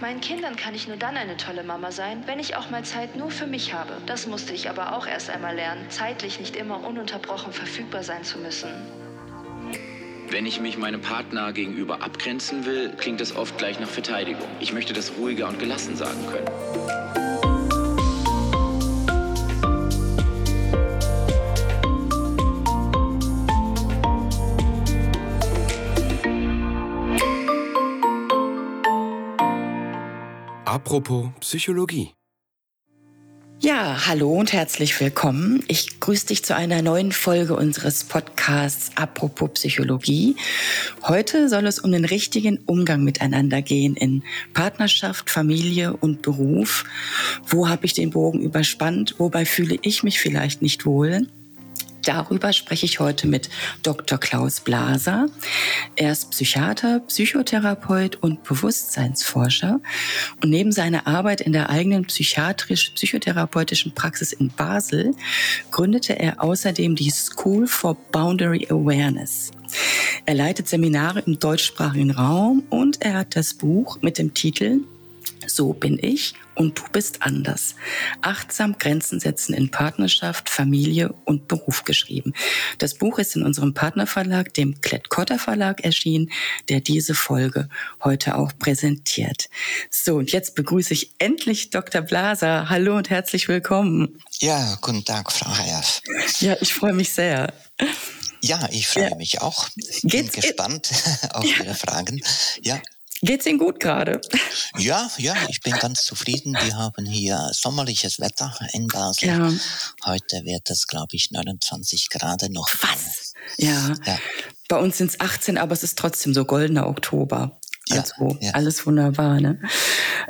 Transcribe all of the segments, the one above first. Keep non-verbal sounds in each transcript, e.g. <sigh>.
Meinen Kindern kann ich nur dann eine tolle Mama sein, wenn ich auch mal Zeit nur für mich habe. Das musste ich aber auch erst einmal lernen, zeitlich nicht immer ununterbrochen verfügbar sein zu müssen. Wenn ich mich meinem Partner gegenüber abgrenzen will, klingt das oft gleich nach Verteidigung. Ich möchte das ruhiger und gelassen sagen können. Apropos Psychologie. Ja, hallo und herzlich willkommen. Ich grüße dich zu einer neuen Folge unseres Podcasts Apropos Psychologie. Heute soll es um den richtigen Umgang miteinander gehen in Partnerschaft, Familie und Beruf. Wo habe ich den Bogen überspannt? Wobei fühle ich mich vielleicht nicht wohl? Darüber spreche ich heute mit Dr. Klaus Blaser. Er ist Psychiater, Psychotherapeut und Bewusstseinsforscher. Und neben seiner Arbeit in der eigenen psychiatrisch-psychotherapeutischen Praxis in Basel gründete er außerdem die School for Boundary Awareness. Er leitet Seminare im deutschsprachigen Raum und er hat das Buch mit dem Titel so bin ich und du bist anders. Achtsam Grenzen setzen in Partnerschaft, Familie und Beruf geschrieben. Das Buch ist in unserem Partnerverlag, dem Klett-Cotta Verlag erschienen, der diese Folge heute auch präsentiert. So, und jetzt begrüße ich endlich Dr. Blaser. Hallo und herzlich willkommen. Ja, guten Tag, Frau Hayaf. Ja, ich freue mich sehr. Ja, ich freue ja. mich auch. Ich bin gespannt <laughs> auf ja. Ihre Fragen. Ja. Geht's Ihnen gut gerade? Ja, ja, ich bin ganz zufrieden. Wir haben hier sommerliches Wetter in Basel. Ja. Heute wird es, glaube ich, 29 Grad noch. Was? Ja. ja. Bei uns sind es 18, aber es ist trotzdem so goldener Oktober. Also ja, alles wunderbar. Ne?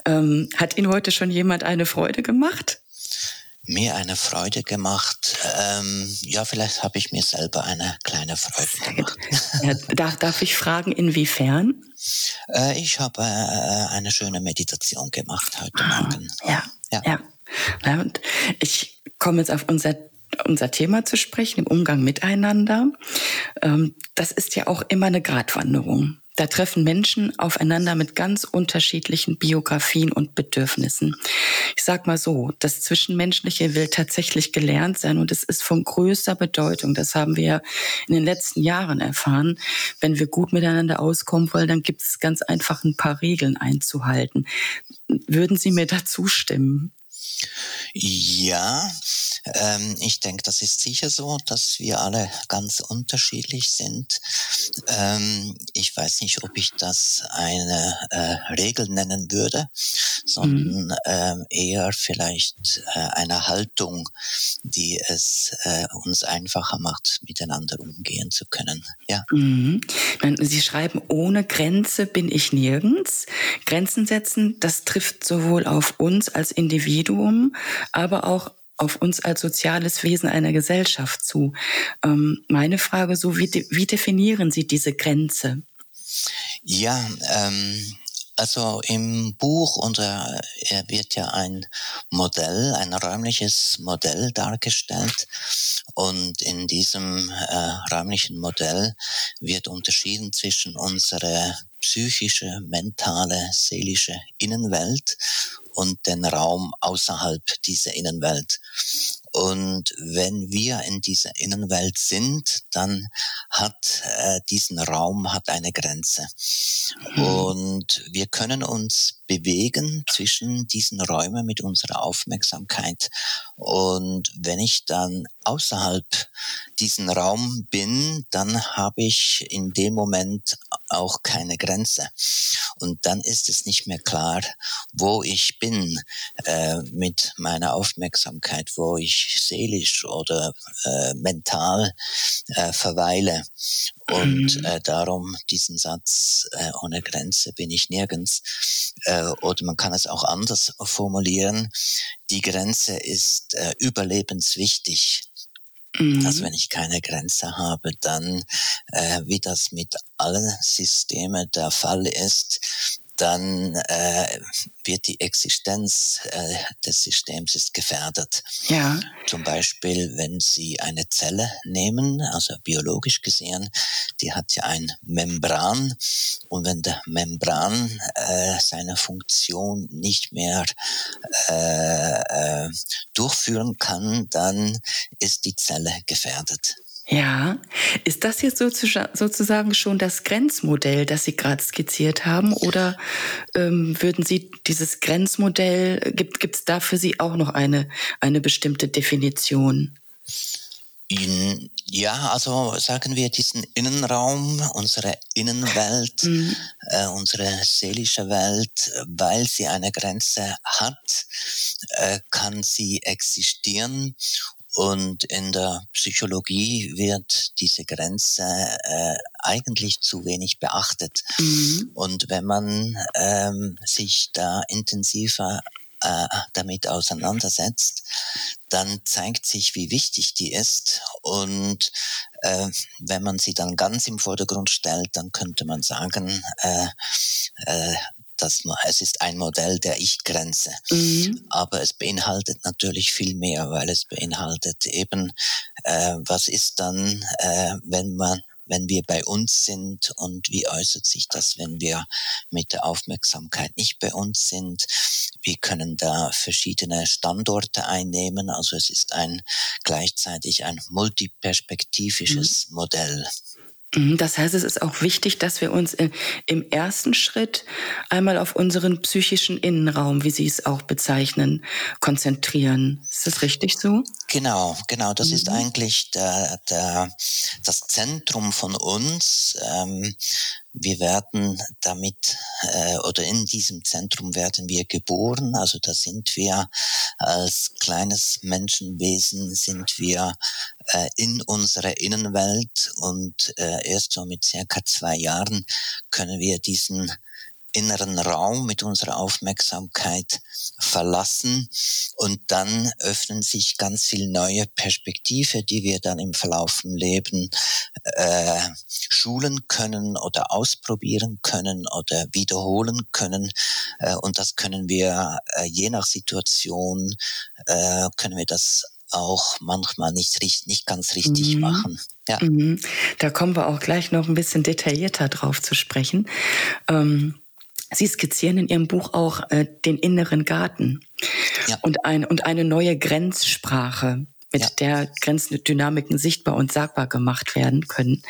Ähm, hat Ihnen heute schon jemand eine Freude gemacht? Mir eine Freude gemacht. Ähm, ja, vielleicht habe ich mir selber eine kleine Freude gemacht. <laughs> Ja, darf, darf ich fragen, inwiefern? Äh, ich habe äh, eine schöne Meditation gemacht heute ah, Morgen. Ja, ja. ja. ja und ich komme jetzt auf unser unser Thema zu sprechen, im Umgang miteinander. Ähm, das ist ja auch immer eine Gratwanderung. Da treffen Menschen aufeinander mit ganz unterschiedlichen Biografien und Bedürfnissen. Ich sag mal so, das Zwischenmenschliche will tatsächlich gelernt sein und es ist von größter Bedeutung. Das haben wir in den letzten Jahren erfahren. Wenn wir gut miteinander auskommen wollen, dann gibt es ganz einfach ein paar Regeln einzuhalten. Würden Sie mir dazu stimmen? Ja, ähm, ich denke, das ist sicher so, dass wir alle ganz unterschiedlich sind. Ähm, ich weiß nicht, ob ich das eine äh, Regel nennen würde, sondern mhm. ähm, eher vielleicht äh, eine Haltung, die es äh, uns einfacher macht, miteinander umgehen zu können. Ja. Mhm. Sie schreiben, ohne Grenze bin ich nirgends. Grenzen setzen, das trifft sowohl auf uns als Individuum, aber auch auf uns als soziales Wesen einer Gesellschaft zu. Ähm, meine Frage so, wie, de wie definieren Sie diese Grenze? Ja, ähm, also im Buch unter, wird ja ein Modell, ein räumliches Modell dargestellt und in diesem äh, räumlichen Modell wird unterschieden zwischen unserer psychische, mentale, seelische Innenwelt und den Raum außerhalb dieser Innenwelt. Und wenn wir in dieser Innenwelt sind, dann hat äh, diesen Raum hat eine Grenze. Mhm. Und wir können uns bewegen zwischen diesen Räumen mit unserer Aufmerksamkeit. Und wenn ich dann außerhalb diesen Raum bin, dann habe ich in dem Moment auch keine Grenze. Und dann ist es nicht mehr klar, wo ich bin äh, mit meiner Aufmerksamkeit, wo ich seelisch oder äh, mental äh, verweile. Und mhm. äh, darum diesen Satz, äh, ohne Grenze bin ich nirgends. Äh, oder man kann es auch anders formulieren. Die Grenze ist äh, überlebenswichtig. Mhm. Dass wenn ich keine Grenze habe, dann, äh, wie das mit allen Systemen der Fall ist, dann äh, wird die Existenz äh, des Systems ist gefährdet. Ja. Zum Beispiel, wenn Sie eine Zelle nehmen, also biologisch gesehen, die hat ja ein Membran und wenn der Membran äh, seine Funktion nicht mehr äh, äh, durchführen kann, dann ist die Zelle gefährdet. Ja, ist das jetzt sozusagen schon das Grenzmodell, das Sie gerade skizziert haben? Oder ähm, würden Sie dieses Grenzmodell, gibt es da für Sie auch noch eine, eine bestimmte Definition? In, ja, also sagen wir diesen Innenraum, unsere Innenwelt, mhm. äh, unsere seelische Welt, weil sie eine Grenze hat, äh, kann sie existieren und in der Psychologie wird diese Grenze äh, eigentlich zu wenig beachtet. Mhm. Und wenn man ähm, sich da intensiver äh, damit auseinandersetzt, dann zeigt sich, wie wichtig die ist. Und äh, wenn man sie dann ganz im Vordergrund stellt, dann könnte man sagen, äh, dass es ist ein Modell der Ich-Grenze. Mhm. Aber es beinhaltet natürlich viel mehr, weil es beinhaltet eben, äh, was ist dann, äh, wenn man wenn wir bei uns sind und wie äußert sich das, wenn wir mit der Aufmerksamkeit nicht bei uns sind. Wir können da verschiedene Standorte einnehmen. Also es ist ein gleichzeitig ein multiperspektivisches mhm. Modell. Mhm, das heißt, es ist auch wichtig, dass wir uns im ersten Schritt einmal auf unseren psychischen Innenraum, wie Sie es auch bezeichnen, konzentrieren. Ist das richtig so? Genau, genau. Das mhm. ist eigentlich der, der, das Zentrum von uns. Ähm, wir werden damit äh, oder in diesem Zentrum werden wir geboren. Also da sind wir als kleines Menschenwesen sind wir äh, in unserer Innenwelt und äh, erst so mit circa zwei Jahren können wir diesen inneren Raum mit unserer Aufmerksamkeit verlassen und dann öffnen sich ganz viele neue Perspektive, die wir dann im Verlauf im Leben äh, schulen können oder ausprobieren können oder wiederholen können äh, und das können wir äh, je nach Situation äh, können wir das auch manchmal nicht, nicht ganz richtig mhm. machen. Ja. Mhm. Da kommen wir auch gleich noch ein bisschen detaillierter drauf zu sprechen. Ähm Sie skizzieren in Ihrem Buch auch äh, den inneren Garten ja. und, ein, und eine neue Grenzsprache, mit ja. der Grenzdynamiken sichtbar und sagbar gemacht werden können.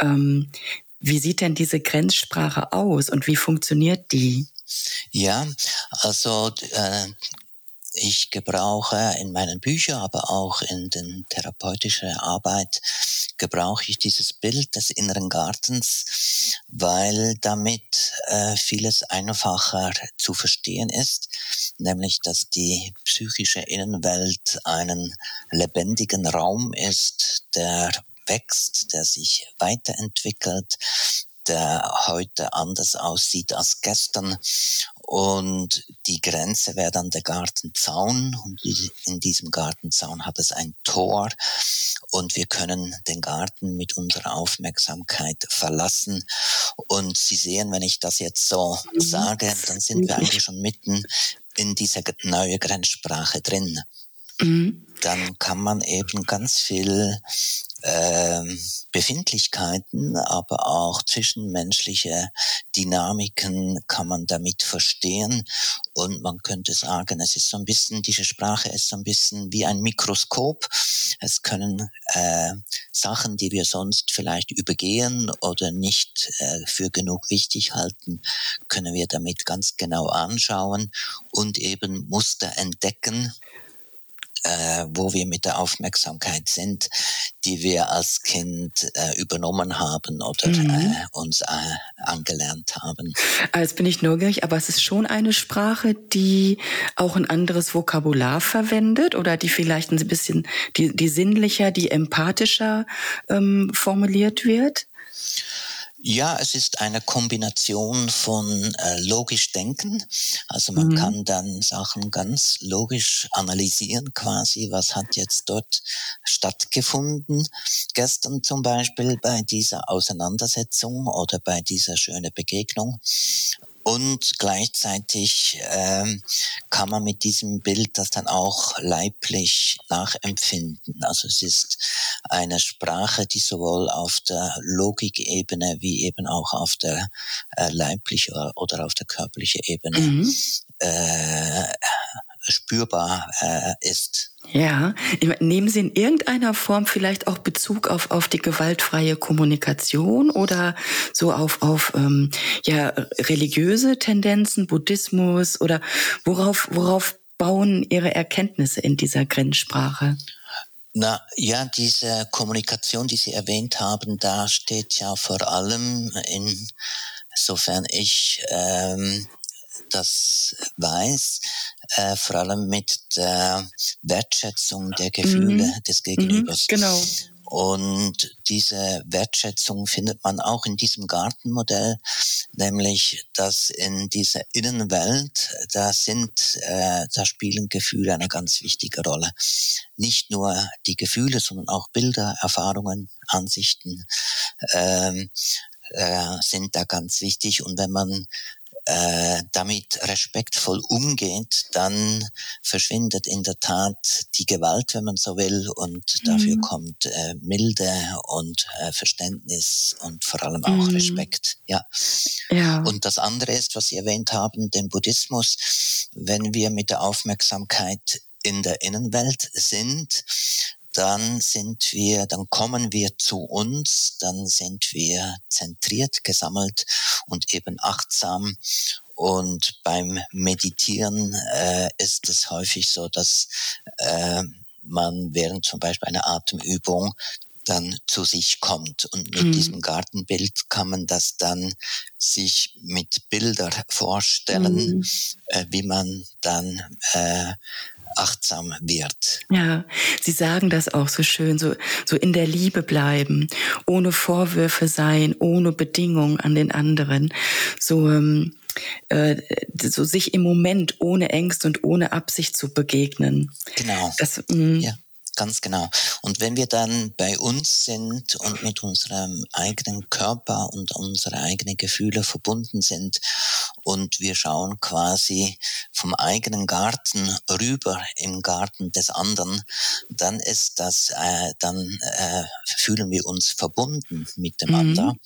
Ähm, wie sieht denn diese Grenzsprache aus und wie funktioniert die? Ja, also äh, ich gebrauche in meinen Büchern, aber auch in den therapeutischen Arbeit gebrauche ich dieses Bild des inneren Gartens, weil damit äh, vieles einfacher zu verstehen ist, nämlich dass die psychische Innenwelt einen lebendigen Raum ist, der wächst, der sich weiterentwickelt, der heute anders aussieht als gestern. Und die Grenze wäre dann der Gartenzaun. Und in diesem Gartenzaun hat es ein Tor. Und wir können den Garten mit unserer Aufmerksamkeit verlassen. Und Sie sehen, wenn ich das jetzt so mhm. sage, dann sind wir eigentlich schon mitten in dieser neuen Grenzsprache drin. Mhm. Dann kann man eben ganz viel äh, Befindlichkeiten, aber auch zwischenmenschliche Dynamiken kann man damit verstehen. Und man könnte sagen, es ist so ein bisschen, diese Sprache ist so ein bisschen wie ein Mikroskop. Es können äh, Sachen, die wir sonst vielleicht übergehen oder nicht äh, für genug wichtig halten, können wir damit ganz genau anschauen und eben Muster entdecken, äh, wo wir mit der Aufmerksamkeit sind, die wir als Kind äh, übernommen haben oder mhm. äh, uns äh, angelernt haben. Jetzt bin ich neugierig, aber es ist schon eine Sprache, die auch ein anderes Vokabular verwendet oder die vielleicht ein bisschen die, die sinnlicher, die empathischer ähm, formuliert wird? Ja, es ist eine Kombination von äh, logisch denken. Also man mhm. kann dann Sachen ganz logisch analysieren quasi. Was hat jetzt dort stattgefunden? Gestern zum Beispiel bei dieser Auseinandersetzung oder bei dieser schönen Begegnung. Und gleichzeitig ähm, kann man mit diesem Bild das dann auch leiblich nachempfinden. Also es ist eine Sprache, die sowohl auf der Logikebene wie eben auch auf der äh, leiblichen oder auf der körperlichen Ebene mhm. äh, spürbar äh, ist. Ja, nehmen Sie in irgendeiner Form vielleicht auch Bezug auf, auf die gewaltfreie Kommunikation oder so auf, auf ähm, ja, religiöse Tendenzen, Buddhismus oder worauf, worauf bauen Ihre Erkenntnisse in dieser Grenzsprache? Na ja, diese Kommunikation, die Sie erwähnt haben, da steht ja vor allem insofern ich ähm, das weiß, äh, vor allem mit der Wertschätzung der Gefühle mhm. des Gegenübers. Mhm, genau. Und diese Wertschätzung findet man auch in diesem Gartenmodell, nämlich dass in dieser Innenwelt, da sind, äh, da spielen Gefühle eine ganz wichtige Rolle. Nicht nur die Gefühle, sondern auch Bilder, Erfahrungen, Ansichten ähm, äh, sind da ganz wichtig. Und wenn man äh, damit respektvoll umgeht, dann verschwindet in der Tat die Gewalt, wenn man so will, und dafür mhm. kommt äh, Milde und äh, Verständnis und vor allem auch mhm. Respekt. Ja. ja. Und das andere ist, was Sie erwähnt haben, den Buddhismus. Wenn wir mit der Aufmerksamkeit in der Innenwelt sind, dann sind wir, dann kommen wir zu uns, dann sind wir zentriert, gesammelt und eben achtsam. Und beim Meditieren äh, ist es häufig so, dass äh, man während zum Beispiel einer Atemübung dann zu sich kommt. Und mit mhm. diesem Gartenbild kann man das dann sich mit Bildern vorstellen, mhm. äh, wie man dann äh, achtsam wird. Ja, Sie sagen das auch so schön, so, so in der Liebe bleiben, ohne Vorwürfe sein, ohne Bedingungen an den anderen, so, ähm, äh, so sich im Moment ohne Ängste und ohne Absicht zu begegnen. Genau. Das, mm. ja. Ganz genau. Und wenn wir dann bei uns sind und mit unserem eigenen Körper und unsere eigenen Gefühle verbunden sind und wir schauen quasi vom eigenen Garten rüber im Garten des anderen, dann ist das, äh, dann äh, fühlen wir uns verbunden miteinander. Mhm.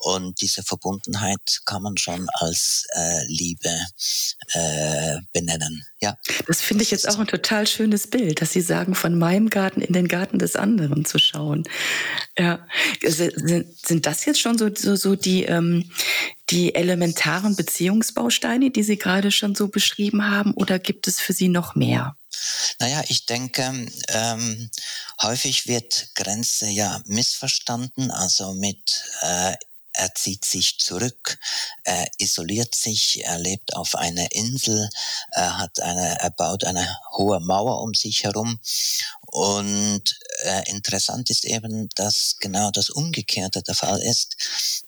Und diese Verbundenheit kann man schon als äh, Liebe äh, benennen. Ja. Das finde ich jetzt auch ein total schönes Bild, dass Sie sagen, von meinem Garten in den Garten des anderen zu schauen. Ja. Sind das jetzt schon so, so, so die, ähm, die elementaren Beziehungsbausteine, die Sie gerade schon so beschrieben haben, oder gibt es für Sie noch mehr? Naja, ich denke, ähm, häufig wird Grenze ja missverstanden, also mit äh, er zieht sich zurück, er isoliert sich, er lebt auf einer Insel, er hat eine, er baut eine hohe Mauer um sich herum. Und äh, interessant ist eben, dass genau das Umgekehrte der Fall ist,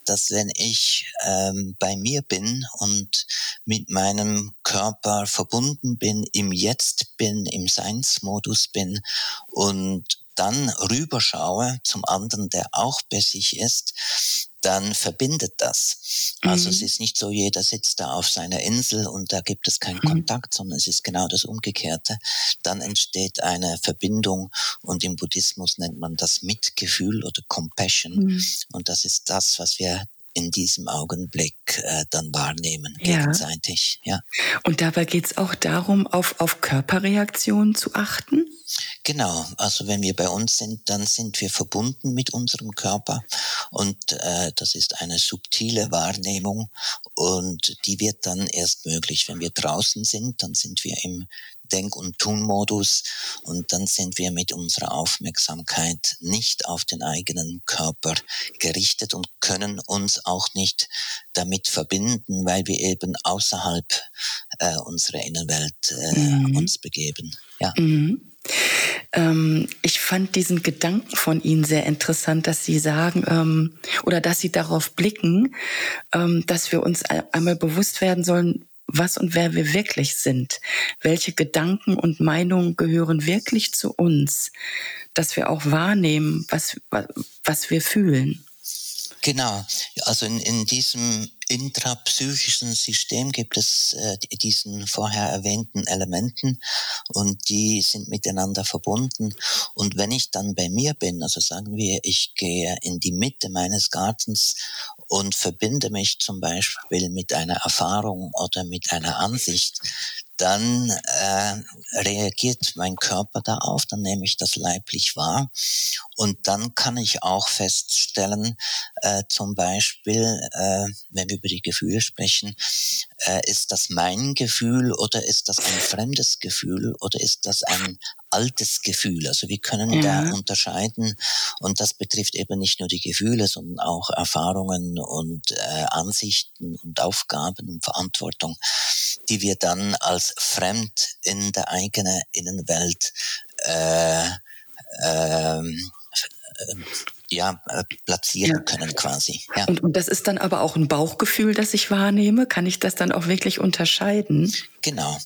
dass wenn ich ähm, bei mir bin und mit meinem Körper verbunden bin, im Jetzt bin, im Seinsmodus bin und dann rüberschaue zum anderen, der auch bei sich ist, dann verbindet das. Also mhm. es ist nicht so, jeder sitzt da auf seiner Insel und da gibt es keinen mhm. Kontakt, sondern es ist genau das Umgekehrte. Dann entsteht eine Verbindung und im Buddhismus nennt man das Mitgefühl oder Compassion. Mhm. Und das ist das, was wir in diesem Augenblick äh, dann wahrnehmen, gegenseitig. Ja. ja. Und dabei geht es auch darum, auf, auf Körperreaktionen zu achten? Genau, also wenn wir bei uns sind, dann sind wir verbunden mit unserem Körper und äh, das ist eine subtile Wahrnehmung und die wird dann erst möglich, wenn wir draußen sind, dann sind wir im Denk- und Tunmodus und dann sind wir mit unserer Aufmerksamkeit nicht auf den eigenen Körper gerichtet und können uns auch nicht damit verbinden, weil wir eben außerhalb äh, unserer Innenwelt äh, mhm. uns begeben. Ja. Mhm. Ähm, ich fand diesen Gedanken von Ihnen sehr interessant, dass Sie sagen ähm, oder dass Sie darauf blicken, ähm, dass wir uns einmal bewusst werden sollen, was und wer wir wirklich sind. Welche Gedanken und Meinungen gehören wirklich zu uns, dass wir auch wahrnehmen, was, was wir fühlen. Genau, also in, in diesem intrapsychischen System gibt es äh, diesen vorher erwähnten Elementen und die sind miteinander verbunden. Und wenn ich dann bei mir bin, also sagen wir, ich gehe in die Mitte meines Gartens und verbinde mich zum Beispiel mit einer Erfahrung oder mit einer Ansicht, dann äh, reagiert mein Körper darauf, dann nehme ich das leiblich wahr und dann kann ich auch feststellen, äh, zum Beispiel, äh, wenn wir über die Gefühle sprechen, äh, ist das mein Gefühl oder ist das ein fremdes Gefühl oder ist das ein altes Gefühl. Also wir können ja. da unterscheiden und das betrifft eben nicht nur die Gefühle, sondern auch Erfahrungen und äh, Ansichten und Aufgaben und Verantwortung, die wir dann als fremd in der eigenen Innenwelt äh, ähm, además. Ja, äh, platzieren ja. können quasi. Ja. Und, und das ist dann aber auch ein Bauchgefühl, das ich wahrnehme. Kann ich das dann auch wirklich unterscheiden? Genau.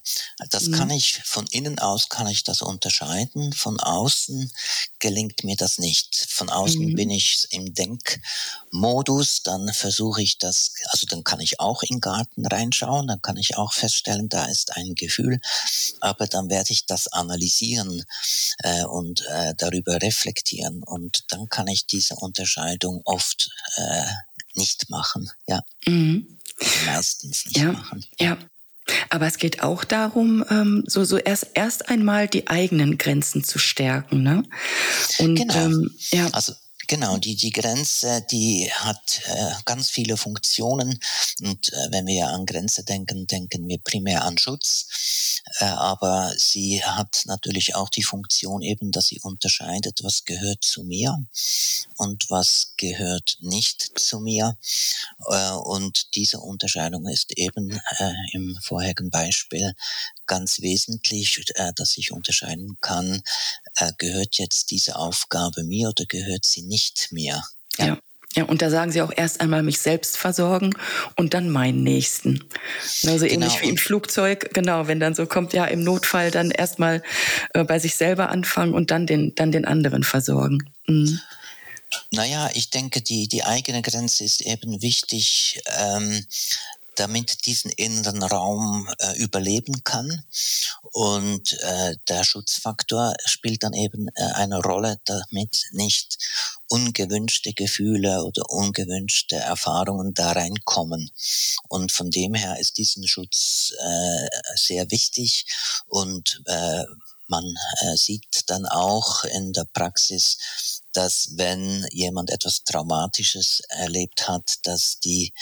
Das mhm. kann ich von innen aus kann ich das unterscheiden. Von außen gelingt mir das nicht. Von außen mhm. bin ich im Denkmodus, dann versuche ich das, also dann kann ich auch in den Garten reinschauen, dann kann ich auch feststellen, da ist ein Gefühl, aber dann werde ich das analysieren äh, und äh, darüber reflektieren und dann kann ich diese Unterscheidung oft äh, nicht machen. Ja. Mhm. Meistens nicht ja, machen. Ja. Aber es geht auch darum, ähm, so, so erst, erst einmal die eigenen Grenzen zu stärken. Ne? Und, genau. Ähm, ja. Also Genau, die, die Grenze, die hat äh, ganz viele Funktionen. Und äh, wenn wir an Grenze denken, denken wir primär an Schutz. Äh, aber sie hat natürlich auch die Funktion eben, dass sie unterscheidet, was gehört zu mir und was gehört nicht zu mir. Äh, und diese Unterscheidung ist eben äh, im vorherigen Beispiel ganz wesentlich, äh, dass ich unterscheiden kann, äh, gehört jetzt diese Aufgabe mir oder gehört sie nicht mir? Ja. ja. Ja, und da sagen Sie auch erst einmal mich selbst versorgen und dann meinen Nächsten. Also ähnlich genau. wie im Flugzeug, genau, wenn dann so kommt, ja, im Notfall dann erstmal äh, bei sich selber anfangen und dann den, dann den anderen versorgen. Mhm. Naja, ich denke, die, die eigene Grenze ist eben wichtig, ähm, damit diesen inneren Raum äh, überleben kann. Und äh, der Schutzfaktor spielt dann eben äh, eine Rolle, damit nicht ungewünschte Gefühle oder ungewünschte Erfahrungen da reinkommen. Und von dem her ist diesen Schutz äh, sehr wichtig und äh, man äh, sieht dann auch in der Praxis, dass wenn jemand etwas Traumatisches erlebt hat, dass die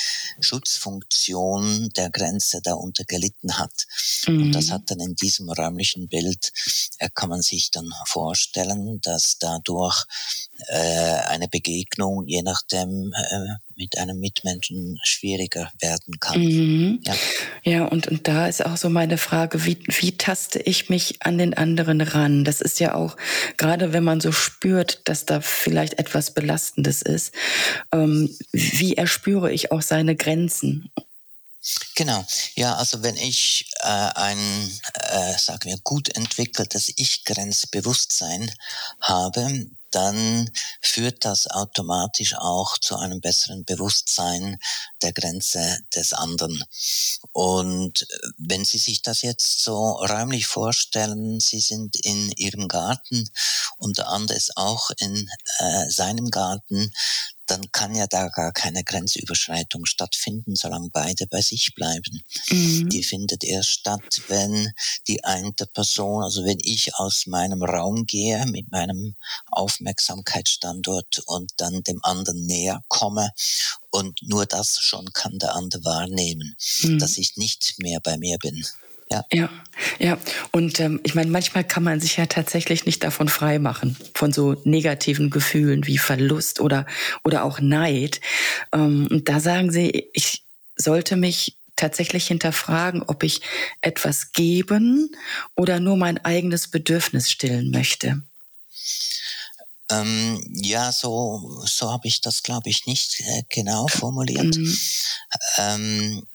Schutzfunktion der Grenze darunter gelitten hat. Mhm. Und das mhm. hat dann in diesem räumlichen Bild, äh, kann man sich dann vorstellen, dass dadurch äh, eine Begegnung, je nachdem, äh, mit einem Mitmenschen schwieriger werden kann. Mhm. Ja, ja und, und da ist auch so meine Frage, wie, wie taste ich mich an den anderen ran? Das ist ja auch, gerade wenn man so spürt, dass da vielleicht etwas Belastendes ist, ähm, wie erspüre ich auch seine Grenzen? Genau, ja, also wenn ich äh, ein, äh, sagen wir, gut entwickeltes Ich-Grenzbewusstsein habe, dann führt das automatisch auch zu einem besseren Bewusstsein der Grenze des anderen. Und äh, wenn Sie sich das jetzt so räumlich vorstellen, Sie sind in Ihrem Garten und der andere ist auch in äh, seinem Garten, dann kann ja da gar keine Grenzüberschreitung stattfinden, solange beide bei sich bleiben. Mhm. Die findet erst statt, wenn die eine Person, also wenn ich aus meinem Raum gehe mit meinem Aufmerksamkeitsstandort und dann dem anderen näher komme und nur das schon kann der andere wahrnehmen, mhm. dass ich nicht mehr bei mir bin. Ja, ja. ja. Und ähm, ich meine, manchmal kann man sich ja tatsächlich nicht davon frei machen, von so negativen Gefühlen wie Verlust oder, oder auch Neid. Ähm, und da sagen Sie, ich sollte mich tatsächlich hinterfragen, ob ich etwas geben oder nur mein eigenes Bedürfnis stillen möchte. Ähm, ja, so, so habe ich das, glaube ich, nicht äh, genau formuliert. Mhm. Ähm,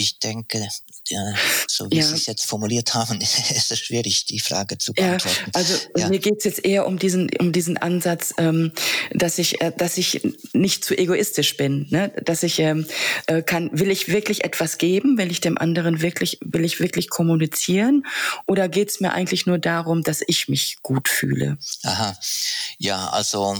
ich denke, ja, so wie ja. Sie es jetzt formuliert haben, <laughs> ist es schwierig, die Frage zu beantworten. Ja, also ja. mir geht es jetzt eher um diesen, um diesen Ansatz, ähm, dass ich, äh, dass ich nicht zu egoistisch bin, ne? dass ich ähm, äh, kann, will ich wirklich etwas geben, will ich dem anderen wirklich, will ich wirklich kommunizieren, oder geht es mir eigentlich nur darum, dass ich mich gut fühle? Aha, ja, also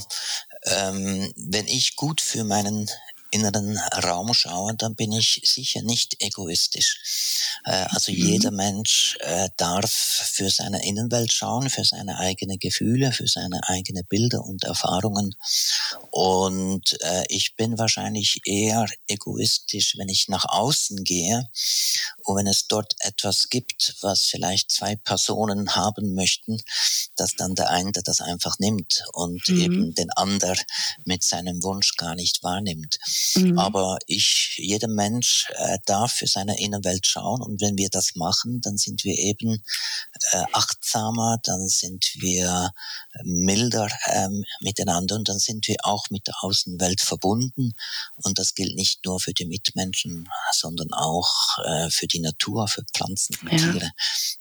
ähm, wenn ich gut für meinen inneren Raum schaue, dann bin ich sicher nicht egoistisch. Äh, also mhm. jeder Mensch äh, darf für seine Innenwelt schauen, für seine eigenen Gefühle, für seine eigenen Bilder und Erfahrungen. Und äh, ich bin wahrscheinlich eher egoistisch, wenn ich nach außen gehe und wenn es dort etwas gibt, was vielleicht zwei Personen haben möchten, dass dann der eine das einfach nimmt und mhm. eben den anderen mit seinem Wunsch gar nicht wahrnimmt. Mhm. Aber ich, jeder Mensch äh, darf für seine Innenwelt schauen und wenn wir das machen, dann sind wir eben äh, achtsamer, dann sind wir milder ähm, miteinander und dann sind wir auch mit der Außenwelt verbunden und das gilt nicht nur für die Mitmenschen, sondern auch äh, für die Natur, für Pflanzen und ja. Tiere,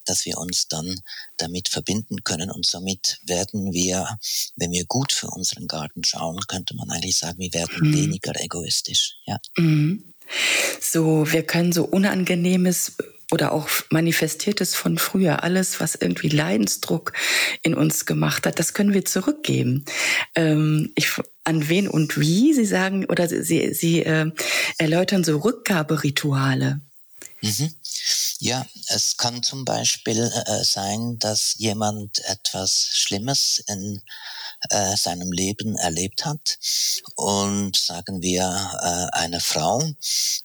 dass wir uns dann damit verbinden können und somit werden wir, wenn wir gut für unseren Garten schauen, könnte man eigentlich sagen, wir werden mhm. weniger egoistisch. Ja. Mhm. So, wir können so Unangenehmes oder auch manifestiertes von früher, alles, was irgendwie Leidensdruck in uns gemacht hat, das können wir zurückgeben. Ähm, ich, an wen und wie? Sie sagen, oder Sie, Sie äh, erläutern so Rückgaberituale. Mhm. Ja, es kann zum Beispiel äh, sein, dass jemand etwas Schlimmes in äh, seinem Leben erlebt hat. Und sagen wir äh, eine Frau,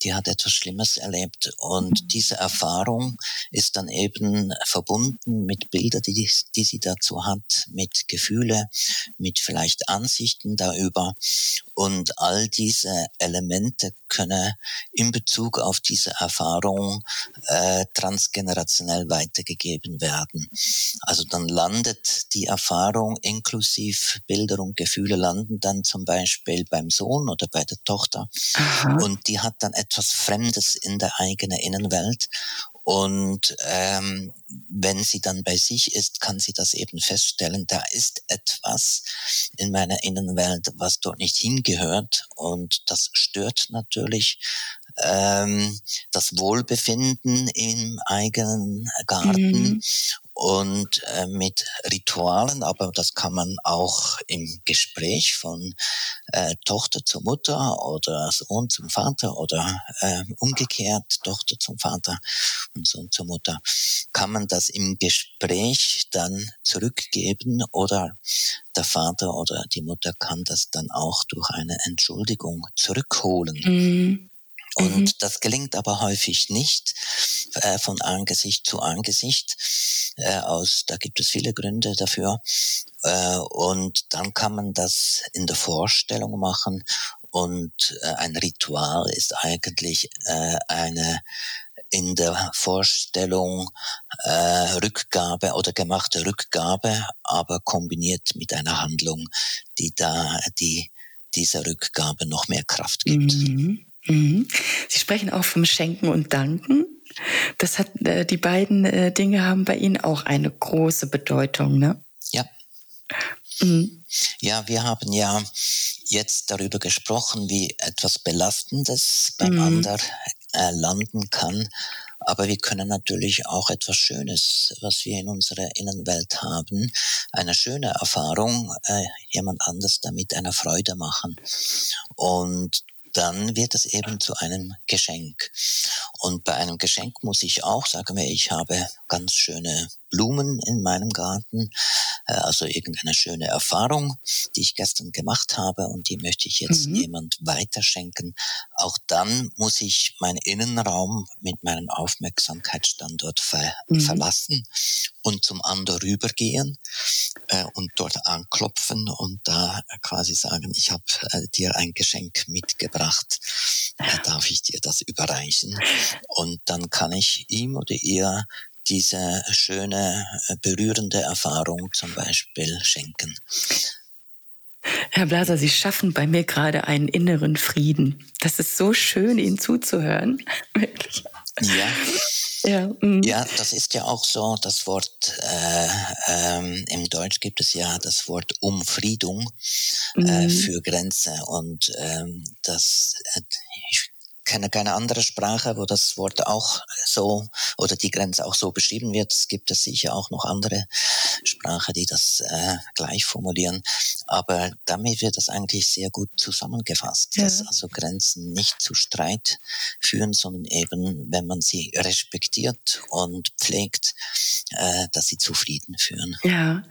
die hat etwas Schlimmes erlebt. Und diese Erfahrung ist dann eben verbunden mit Bildern, die, die sie dazu hat, mit Gefühle, mit vielleicht Ansichten darüber. Und all diese Elemente können in Bezug auf diese Erfahrung äh, transgenerationell weitergegeben werden. Also dann landet die Erfahrung inklusive Bilder und Gefühle landen dann zum Beispiel beim Sohn oder bei der Tochter. Aha. Und die hat dann etwas Fremdes in der eigenen Innenwelt. Und ähm, wenn sie dann bei sich ist, kann sie das eben feststellen, da ist etwas in meiner Innenwelt, was dort nicht hingehört. Und das stört natürlich ähm, das Wohlbefinden im eigenen Garten. Mhm und äh, mit Ritualen, aber das kann man auch im Gespräch von äh, Tochter zur Mutter oder Sohn zum Vater oder äh, umgekehrt Tochter zum Vater und Sohn zur Mutter, kann man das im Gespräch dann zurückgeben oder der Vater oder die Mutter kann das dann auch durch eine Entschuldigung zurückholen. Mhm. Und mhm. das gelingt aber häufig nicht äh, von Angesicht zu Angesicht. Äh, aus, da gibt es viele Gründe dafür. Äh, und dann kann man das in der Vorstellung machen. Und äh, ein Ritual ist eigentlich äh, eine in der Vorstellung äh, Rückgabe oder gemachte Rückgabe, aber kombiniert mit einer Handlung, die da die dieser Rückgabe noch mehr Kraft gibt. Mhm. Mhm. Sie sprechen auch vom Schenken und Danken. Das hat, äh, die beiden äh, Dinge haben bei Ihnen auch eine große Bedeutung, ne? Ja. Mhm. Ja, wir haben ja jetzt darüber gesprochen, wie etwas Belastendes beim mhm. anderen äh, landen kann. Aber wir können natürlich auch etwas Schönes, was wir in unserer Innenwelt haben, eine schöne Erfahrung, äh, jemand anders damit eine Freude machen. Und dann wird es eben zu einem Geschenk. Und bei einem Geschenk muss ich auch sagen, ich habe ganz schöne Blumen in meinem Garten, äh, also irgendeine schöne Erfahrung, die ich gestern gemacht habe und die möchte ich jetzt mhm. jemand weiterschenken. Auch dann muss ich meinen Innenraum mit meinem Aufmerksamkeitsstandort ver mhm. verlassen und zum anderen rübergehen äh, und dort anklopfen und da quasi sagen, ich habe äh, dir ein Geschenk mitgebracht, äh, darf ich dir das überreichen? <laughs> Und dann kann ich ihm oder ihr diese schöne, äh, berührende Erfahrung zum Beispiel schenken. Herr Blaser, Sie schaffen bei mir gerade einen inneren Frieden. Das ist so schön, Ihnen zuzuhören. <laughs> Wirklich. Ja. Ja, mm. ja, das ist ja auch so, das Wort, äh, ähm, im Deutsch gibt es ja das Wort Umfriedung äh, Mhm. für Grenze und ähm, das, äh, ich kenne keine andere Sprache, wo das Wort auch so oder die Grenze auch so beschrieben wird. Es gibt es sicher auch noch andere Sprachen, die das äh, gleich formulieren. Aber damit wird das eigentlich sehr gut zusammengefasst, Ja. dass also Grenzen nicht zu Streit führen, sondern eben, wenn man sie respektiert und pflegt, äh, dass sie zufrieden führen. Ja,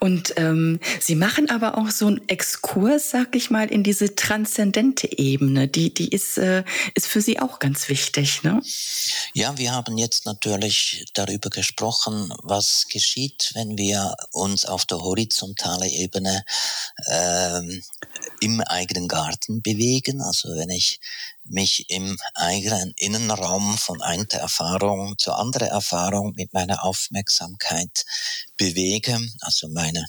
und ähm, Sie machen aber auch so einen Exkurs, sag ich mal, in diese transzendente Ebene. Die, die ist, äh, ist für Sie auch ganz wichtig, ne? Ja, wir haben jetzt natürlich darüber gesprochen, was geschieht, wenn wir uns auf der horizontalen Ebene ähm, im eigenen Garten bewegen. Also wenn ich mich im eigenen Innenraum von einer Erfahrung zur anderen Erfahrung mit meiner Aufmerksamkeit bewege, also meine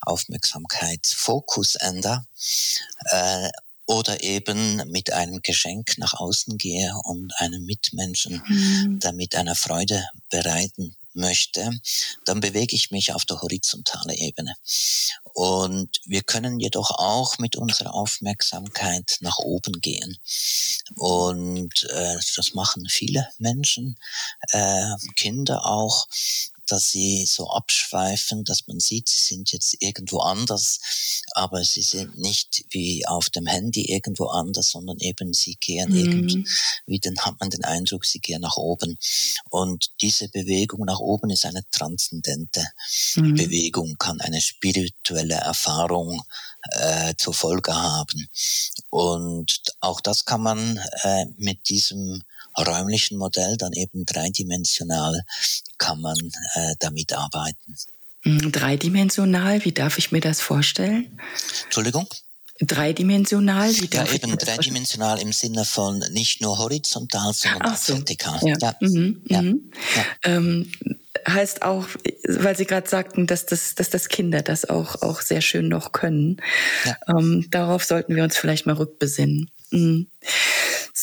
Aufmerksamkeitsfokus ändere, äh, oder eben mit einem Geschenk nach außen gehe und einem Mitmenschen Mhm. damit eine Freude bereiten möchte, dann bewege ich mich auf der horizontalen Ebene. Und wir können jedoch auch mit unserer Aufmerksamkeit nach oben gehen. Und äh, das machen viele Menschen, äh, Kinder auch, dass sie so abschweifen, dass man sieht, sie sind jetzt irgendwo anders, aber sie sind nicht wie auf dem Handy irgendwo anders, sondern eben sie gehen Mhm. irgendwie, dann hat man den Eindruck, sie gehen nach oben. Und diese Bewegung nach oben ist eine transzendente Mhm. Bewegung, kann eine spirituelle Erfahrung äh, zur Folge haben. Und auch das kann man äh, mit diesem räumlichen Modell dann eben dreidimensional kann man äh, damit arbeiten. Mhm, Dreidimensional, wie darf ich mir das vorstellen? Entschuldigung? Dreidimensional, wie Ja, darf ich eben dreidimensional im Sinne von nicht nur horizontal, sondern auch so. vertikal. Ja. Ja. Mhm. Ja. Mhm. Ja. Ähm, heißt auch, weil Sie gerade sagten, dass das, dass das Kinder das auch, auch sehr schön noch können. Ja. Ähm, darauf sollten wir uns vielleicht mal rückbesinnen. Mhm.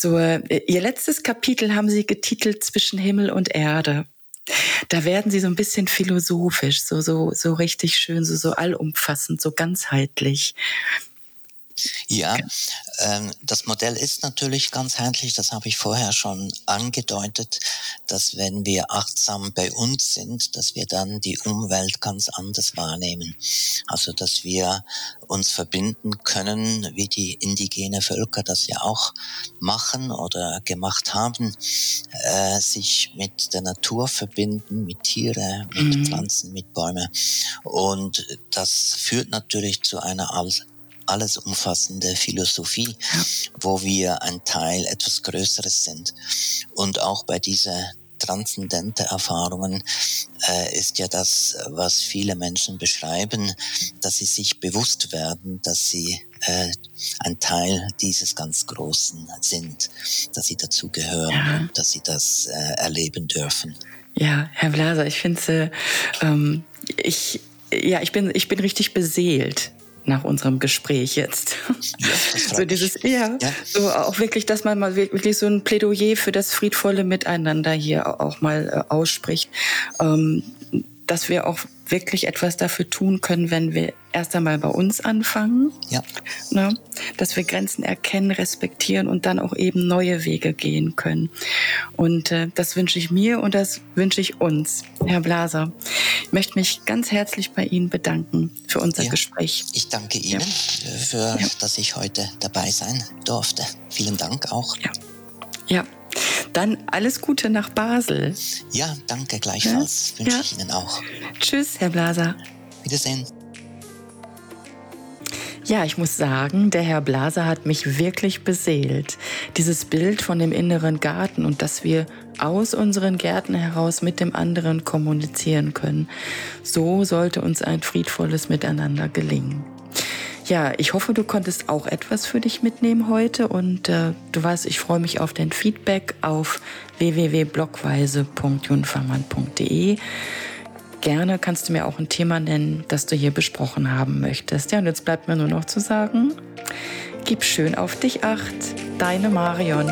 So, äh, Ihr letztes Kapitel haben Sie getitelt Zwischen Himmel und Erde. Da werden Sie so ein bisschen philosophisch, so, so, so richtig schön, so, so allumfassend, so ganzheitlich. Ja, ähm, das Modell ist natürlich ganzheitlich, das habe ich vorher schon angedeutet, dass wenn wir achtsam bei uns sind, dass wir dann die Umwelt ganz anders wahrnehmen. Also dass wir uns verbinden können, wie die indigene Völker das ja auch machen oder gemacht haben, äh, sich mit der Natur verbinden, mit Tiere, mit Mhm. Pflanzen, mit Bäumen. Und das führt natürlich zu einer alles umfassende Philosophie, wo wir ein Teil etwas Größeres sind. Und auch bei dieser transzendente Erfahrungen äh, ist ja das, was viele Menschen beschreiben, dass sie sich bewusst werden, dass sie äh, ein Teil dieses ganz Großen sind, dass sie dazugehören Ja. und dass sie das äh, erleben dürfen. Ja, Herr Blaser, ich finde, äh, ähm, ich, ja, ich bin, ich bin richtig beseelt nach unserem Gespräch jetzt. Ja, so dieses, ja, Ja. so auch wirklich, dass man mal wirklich so ein Plädoyer für das friedvolle Miteinander hier auch mal äh, ausspricht, ähm, dass wir auch wirklich etwas dafür tun können, wenn wir erst einmal bei uns anfangen, Ja. ne? dass wir Grenzen erkennen, respektieren und dann auch eben neue Wege gehen können. Und äh, das wünsche ich mir und das wünsche ich uns, Herr Blaser. Ich möchte mich ganz herzlich bei Ihnen bedanken für unser Ja. Gespräch. Ich danke Ihnen äh, für, Ja. dass ich heute dabei sein durfte. Vielen Dank auch. Ja, dann alles Gute nach Basel. Ja, danke gleichfalls. Ja. Wünsche Ja. ich Ihnen auch. Tschüss, Herr Blaser. Wiedersehen. Ja, ich muss sagen, der Herr Blaser hat mich wirklich beseelt. Dieses Bild von dem inneren Garten und dass wir aus unseren Gärten heraus mit dem anderen kommunizieren können. So sollte uns ein friedvolles Miteinander gelingen. Ja, ich hoffe, du konntest auch etwas für dich mitnehmen heute und äh, du weißt, ich freue mich auf dein Feedback auf www.blockweise.junfermann.de. Gerne kannst du mir auch ein Thema nennen, das du hier besprochen haben möchtest. Ja, und jetzt bleibt mir nur noch zu sagen, gib schön auf dich acht. Deine Marion.